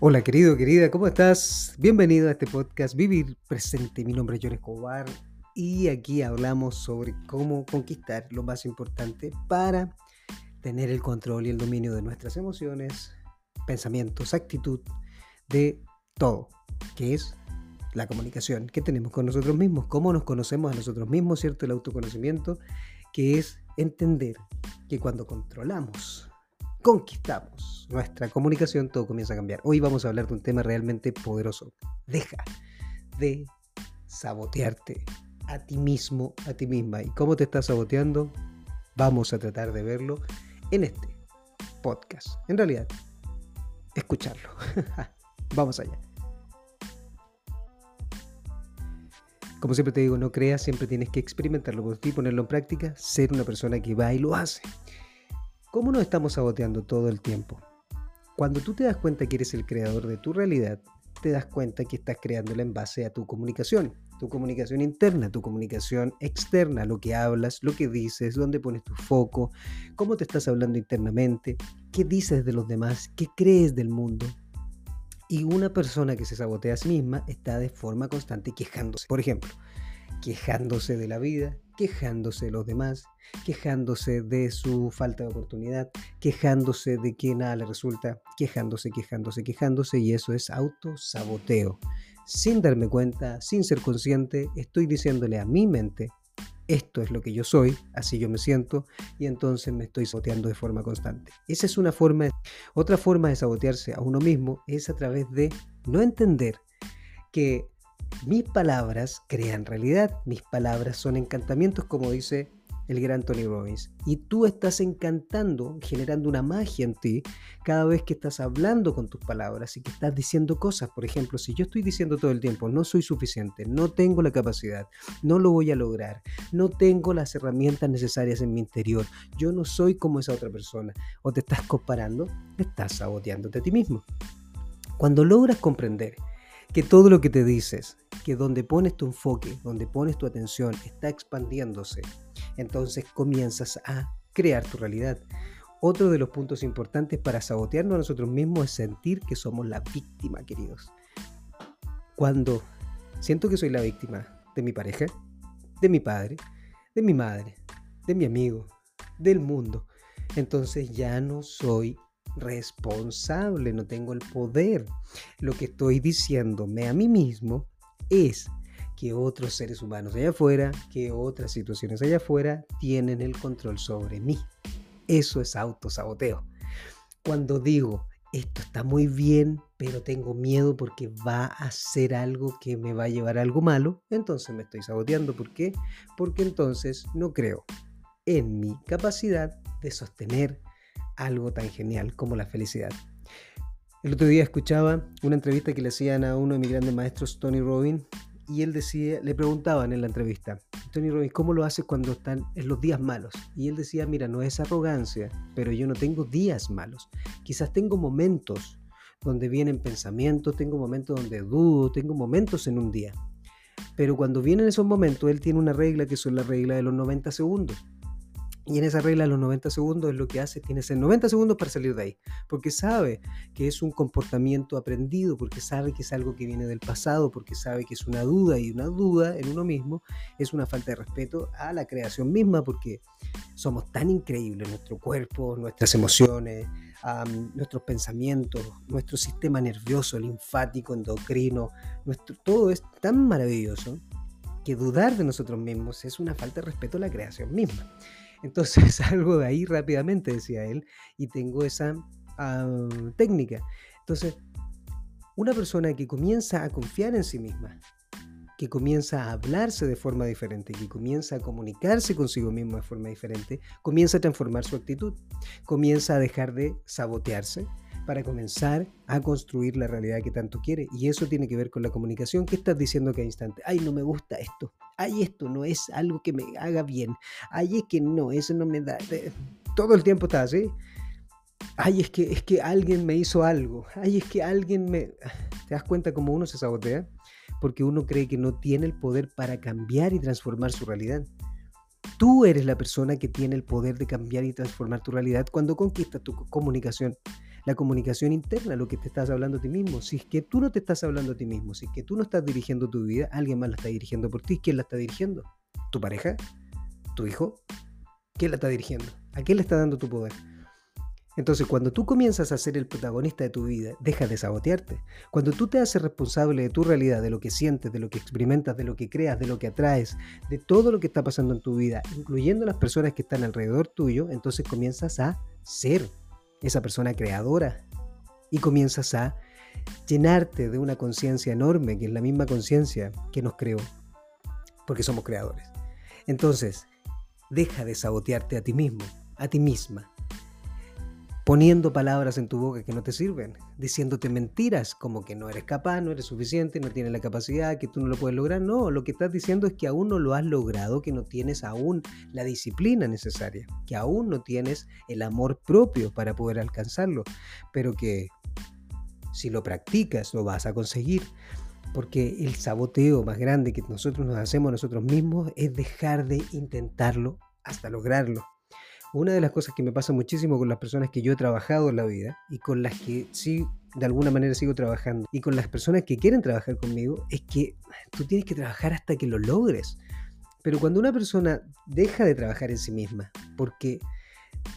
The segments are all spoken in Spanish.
Hola querido, querida, ¿cómo estás? Bienvenido a este podcast Vivir Presente. Mi nombre es John Escobar y aquí hablamos sobre cómo conquistar lo más importante para tener el control y el dominio de nuestras emociones, pensamientos, actitud, de todo, que es la comunicación que tenemos con nosotros mismos, cómo nos conocemos a nosotros mismos, ¿cierto? El autoconocimiento, que es entender que cuando controlamos, conquistamos nuestra comunicación, todo comienza a cambiar. Hoy vamos a hablar de un tema realmente poderoso. Deja de sabotearte a ti mismo, a ti misma. ¿Y cómo te estás saboteando? Vamos a tratar de verlo en este podcast. En realidad, escucharlo. vamos allá. Como siempre te digo, no creas, siempre tienes que experimentarlo por ti, ponerlo en práctica, ser una persona que va y lo hace. ¿Cómo nos estamos saboteando todo el tiempo? Cuando tú te das cuenta que eres el creador de tu realidad, te das cuenta que estás creándola en base a tu comunicación, tu comunicación interna, tu comunicación externa, lo que hablas, lo que dices, dónde pones tu foco, cómo te estás hablando internamente, qué dices de los demás, qué crees del mundo, y una persona que se sabotea a sí misma está de forma constante quejándose. Por ejemplo, quejándose de la vida, quejándose de los demás, quejándose de su falta de oportunidad, quejándose de que nada le resulta, quejándose, quejándose, quejándose, y eso es autosaboteo. Sin darme cuenta, sin ser consciente, estoy diciéndole a mi mente esto es lo que yo soy, así yo me siento, y entonces me estoy saboteando de forma constante. Esa es una forma. Otra forma de sabotearse a uno mismo es a través de no entender que mis palabras crean realidad, mis palabras son encantamientos, como dice el gran Tony Robbins. Y tú estás encantando, generando una magia en ti cada vez que estás hablando con tus palabras y que estás diciendo cosas. Por ejemplo, si yo estoy diciendo todo el tiempo, no soy suficiente, no tengo la capacidad, no lo voy a lograr, no tengo las herramientas necesarias en mi interior, yo no soy como esa otra persona, o te estás comparando, estás saboteándote a ti mismo. Cuando logras comprender que todo lo que te dices, que donde pones tu enfoque, donde pones tu atención, está expandiéndose, entonces comienzas a crear tu realidad. Otro de los puntos importantes para sabotearnos a nosotros mismos es sentir que somos la víctima, queridos. Cuando siento que soy la víctima de mi pareja, de mi padre, de mi madre, de mi amigo, del mundo, entonces ya no soy responsable, no tengo el poder. Lo que estoy diciéndome a mí mismo es que otros seres humanos allá afuera, que otras situaciones allá afuera tienen el control sobre mí. Eso es autosaboteo. Cuando digo, esto está muy bien, pero tengo miedo porque va a ser algo que me va a llevar a algo malo, entonces me estoy saboteando. ¿Por qué? Porque entonces no creo en mi capacidad de sostener algo tan genial como la felicidad. El otro día escuchaba una entrevista que le hacían a uno de mis grandes maestros, Tony Robbins, y él decía, le preguntaban en la entrevista, Tony Robbins, ¿cómo lo haces cuando están en los días malos? Y él decía, mira, no es arrogancia, pero yo no tengo días malos. Quizás tengo momentos donde vienen pensamientos, tengo momentos donde dudo, tengo momentos en un día. Pero cuando vienen esos momentos, él tiene una regla que son la regla de los 90 segundos. Y en esa regla los 90 segundos es lo que hace, tienes 90 segundos para salir de ahí, porque sabe que es un comportamiento aprendido, porque sabe que es algo que viene del pasado, porque sabe que es una duda y una duda en uno mismo es una falta de respeto a la creación misma, porque somos tan increíbles, nuestro cuerpo, nuestras emociones, nuestros pensamientos, nuestro sistema nervioso, linfático, endocrino, todo es tan maravilloso que dudar de nosotros mismos es una falta de respeto a la creación misma. Entonces salgo de ahí rápidamente, decía él, y tengo esa técnica. Entonces, una persona que comienza a confiar en sí misma, que comienza a hablarse de forma diferente, que comienza a comunicarse consigo mismo de forma diferente, comienza a transformar su actitud, comienza a dejar de sabotearse, para comenzar a construir la realidad que tanto quiere. Y eso tiene que ver con la comunicación. ¿Qué estás diciendo cada instante? Ay, no me gusta esto. Ay, esto no es algo que me haga bien. Ay, es que no, eso no me da. Todo el tiempo está así. Ay, es que, es que alguien me hizo algo. Ay, es que alguien me... ¿Te das cuenta cómo uno se sabotea? Porque uno cree que no tiene el poder para cambiar y transformar su realidad. Tú eres la persona que tiene el poder de cambiar y transformar tu realidad cuando conquistas tu comunicación la comunicación interna, lo que te estás hablando a ti mismo. Si es que tú no te estás hablando a ti mismo, si es que tú no estás dirigiendo tu vida, alguien más la está dirigiendo por ti. ¿Quién la está dirigiendo? ¿Tu pareja? ¿Tu hijo? ¿Quién la está dirigiendo? ¿A quién le está dando tu poder? Entonces, cuando tú comienzas a ser el protagonista de tu vida, deja de sabotearte. Cuando tú te haces responsable de tu realidad, de lo que sientes, de lo que experimentas, de lo que creas, de lo que atraes, de todo lo que está pasando en tu vida, incluyendo las personas que están alrededor tuyo, entonces comienzas a ser esa persona creadora y comienzas a llenarte de una conciencia enorme, que es la misma conciencia que nos creó, porque somos creadores. Entonces, deja de sabotearte a ti mismo, a ti misma poniendo palabras en tu boca que no te sirven, diciéndote mentiras como que no eres capaz, no eres suficiente, no tienes la capacidad, que tú no lo puedes lograr. No, lo que estás diciendo es que aún no lo has logrado, que no tienes aún la disciplina necesaria, que aún no tienes el amor propio para poder alcanzarlo, pero que si lo practicas lo vas a conseguir. Porque el saboteo más grande que nosotros nos hacemos nosotros mismos es dejar de intentarlo hasta lograrlo. Una de las cosas que me pasa muchísimo con las personas que yo he trabajado en la vida y con las que sí, de alguna manera sigo trabajando y con las personas que quieren trabajar conmigo es que tú tienes que trabajar hasta que lo logres. Pero cuando una persona deja de trabajar en sí misma porque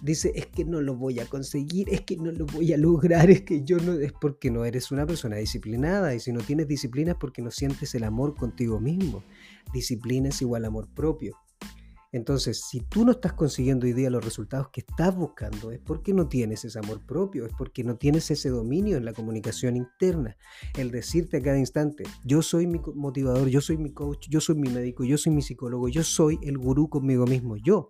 dice es que no lo voy a conseguir, es que no lo voy a lograr, es que yo no, es porque no eres una persona disciplinada y si no tienes disciplina es porque no sientes el amor contigo mismo. Disciplina es igual amor propio. Entonces, si tú no estás consiguiendo hoy día los resultados que estás buscando, es porque no tienes ese amor propio, es porque no tienes ese dominio en la comunicación interna. El decirte a cada instante, yo soy mi motivador, yo soy mi coach, yo soy mi médico, yo soy mi psicólogo, yo soy el gurú conmigo mismo, yo.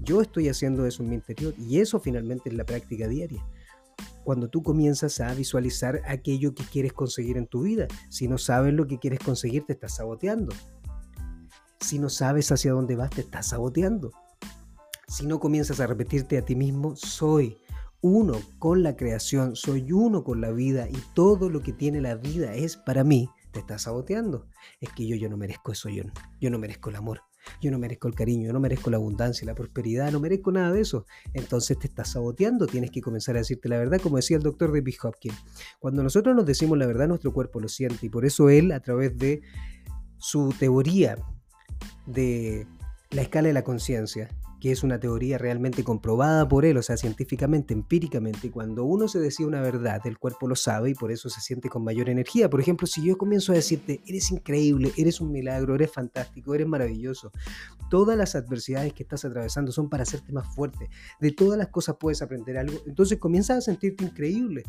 Yo estoy haciendo eso en mi interior y eso finalmente es la práctica diaria cuando tú comienzas a visualizar aquello que quieres conseguir en tu vida. Si no sabes lo que quieres conseguir, te estás saboteando. Si no sabes hacia dónde vas, te estás saboteando. Si no comienzas a repetirte a ti mismo, soy uno con la creación, soy uno con la vida y todo lo que tiene la vida es para mí, te estás saboteando. Es que yo, yo no merezco eso, yo, yo no merezco el amor, yo no merezco el cariño, yo no merezco la abundancia, la prosperidad, no merezco nada de eso. Entonces te estás saboteando, tienes que comenzar a decirte la verdad, como decía el doctor David Hopkins. Cuando nosotros nos decimos la verdad, nuestro cuerpo lo siente y por eso él, a través de su teoría de la escala de la conciencia, que es una teoría realmente comprobada por él, o sea, científicamente, empíricamente, cuando uno se decía una verdad, el cuerpo lo sabe y por eso se siente con mayor energía. Por ejemplo, si yo comienzo a decirte, eres increíble, eres un milagro, eres fantástico, eres maravilloso, todas las adversidades que estás atravesando son para hacerte más fuerte, de todas las cosas puedes aprender algo, entonces comienzas a sentirte increíble.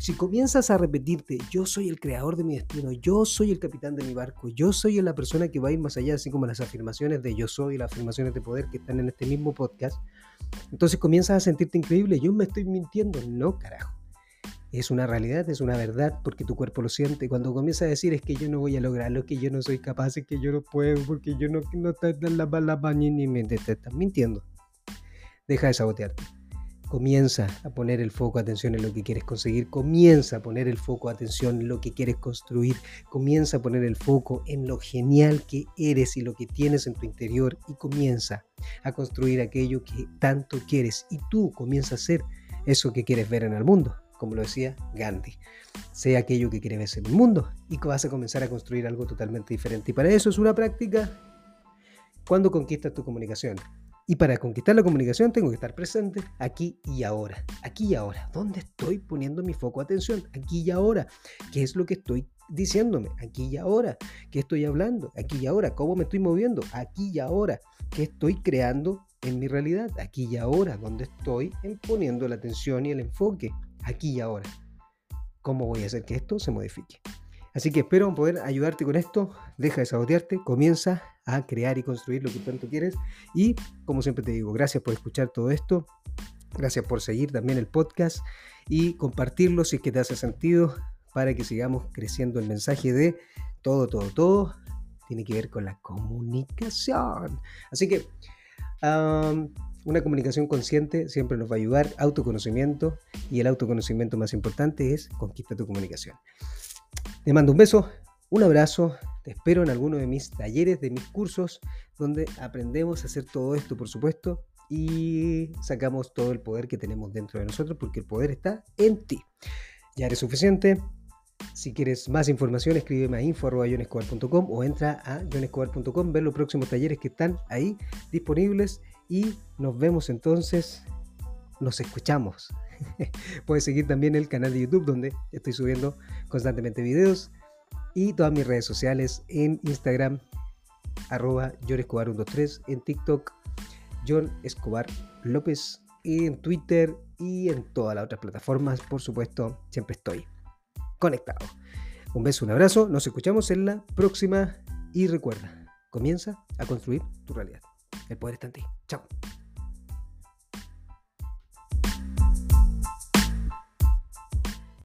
Si comienzas a repetirte, yo soy el creador de mi destino, yo soy el capitán de mi barco, yo soy la persona que va a ir más allá, así como las afirmaciones de yo soy, las afirmaciones de poder que están en este mismo podcast, entonces comienzas a sentirte increíble, yo me estoy mintiendo, no carajo. Es una realidad, es una verdad, porque tu cuerpo lo siente. Cuando comienzas a decir es que yo no voy a lograrlo, que yo no soy capaz, es que yo no puedo, porque yo no, no te la bala ni me te estás mintiendo. Deja de sabotearte. Comienza a poner el foco atención en lo que quieres conseguir, comienza a poner el foco atención en lo que quieres construir, comienza a poner el foco en lo genial que eres y lo que tienes en tu interior y comienza a construir aquello que tanto quieres y tú comienza a ser eso que quieres ver en el mundo, como lo decía Gandhi. Sea aquello que quieres ver en el mundo y vas a comenzar a construir algo totalmente diferente. Y para eso es una práctica cuando conquistas tu comunicación. Y para conquistar la comunicación tengo que estar presente aquí y ahora. Aquí y ahora. ¿Dónde estoy poniendo mi foco de atención? Aquí y ahora. ¿Qué es lo que estoy diciéndome? Aquí y ahora. ¿Qué estoy hablando? Aquí y ahora. ¿Cómo me estoy moviendo? Aquí y ahora. ¿Qué estoy creando en mi realidad? Aquí y ahora. ¿Dónde estoy poniendo la atención y el enfoque? Aquí y ahora. ¿Cómo voy a hacer que esto se modifique? Así que espero poder ayudarte con esto. Deja de sabotearte, comienza a crear y construir lo que tanto quieres. Y como siempre te digo, gracias por escuchar todo esto. Gracias por seguir también el podcast y compartirlo si es que te hace sentido para que sigamos creciendo el mensaje de todo, todo, todo. Tiene que ver con la comunicación. Así que una comunicación consciente siempre nos va a ayudar. Autoconocimiento y el autoconocimiento más importante es conquista tu comunicación. Te mando un beso, un abrazo, te espero en alguno de mis talleres, de mis cursos, donde aprendemos a hacer todo esto, por supuesto. y sacamos todo el poder que tenemos dentro de nosotros porque el poder está en ti. Ya eres suficiente. Si quieres más información, escríbeme a info.jonescobar.com o entra a jonescobar.com, ver los próximos talleres que están ahí disponibles y nos vemos entonces, nos escuchamos. Puedes seguir también el canal de YouTube donde estoy subiendo constantemente videos y todas mis redes sociales en Instagram, arroba Escobar123, en TikTok, John Escobar López, en Twitter y en todas las otras plataformas, por supuesto, siempre estoy conectado. Un beso, un abrazo, nos escuchamos en la próxima y recuerda, comienza a construir tu realidad. El poder está en ti. Chao.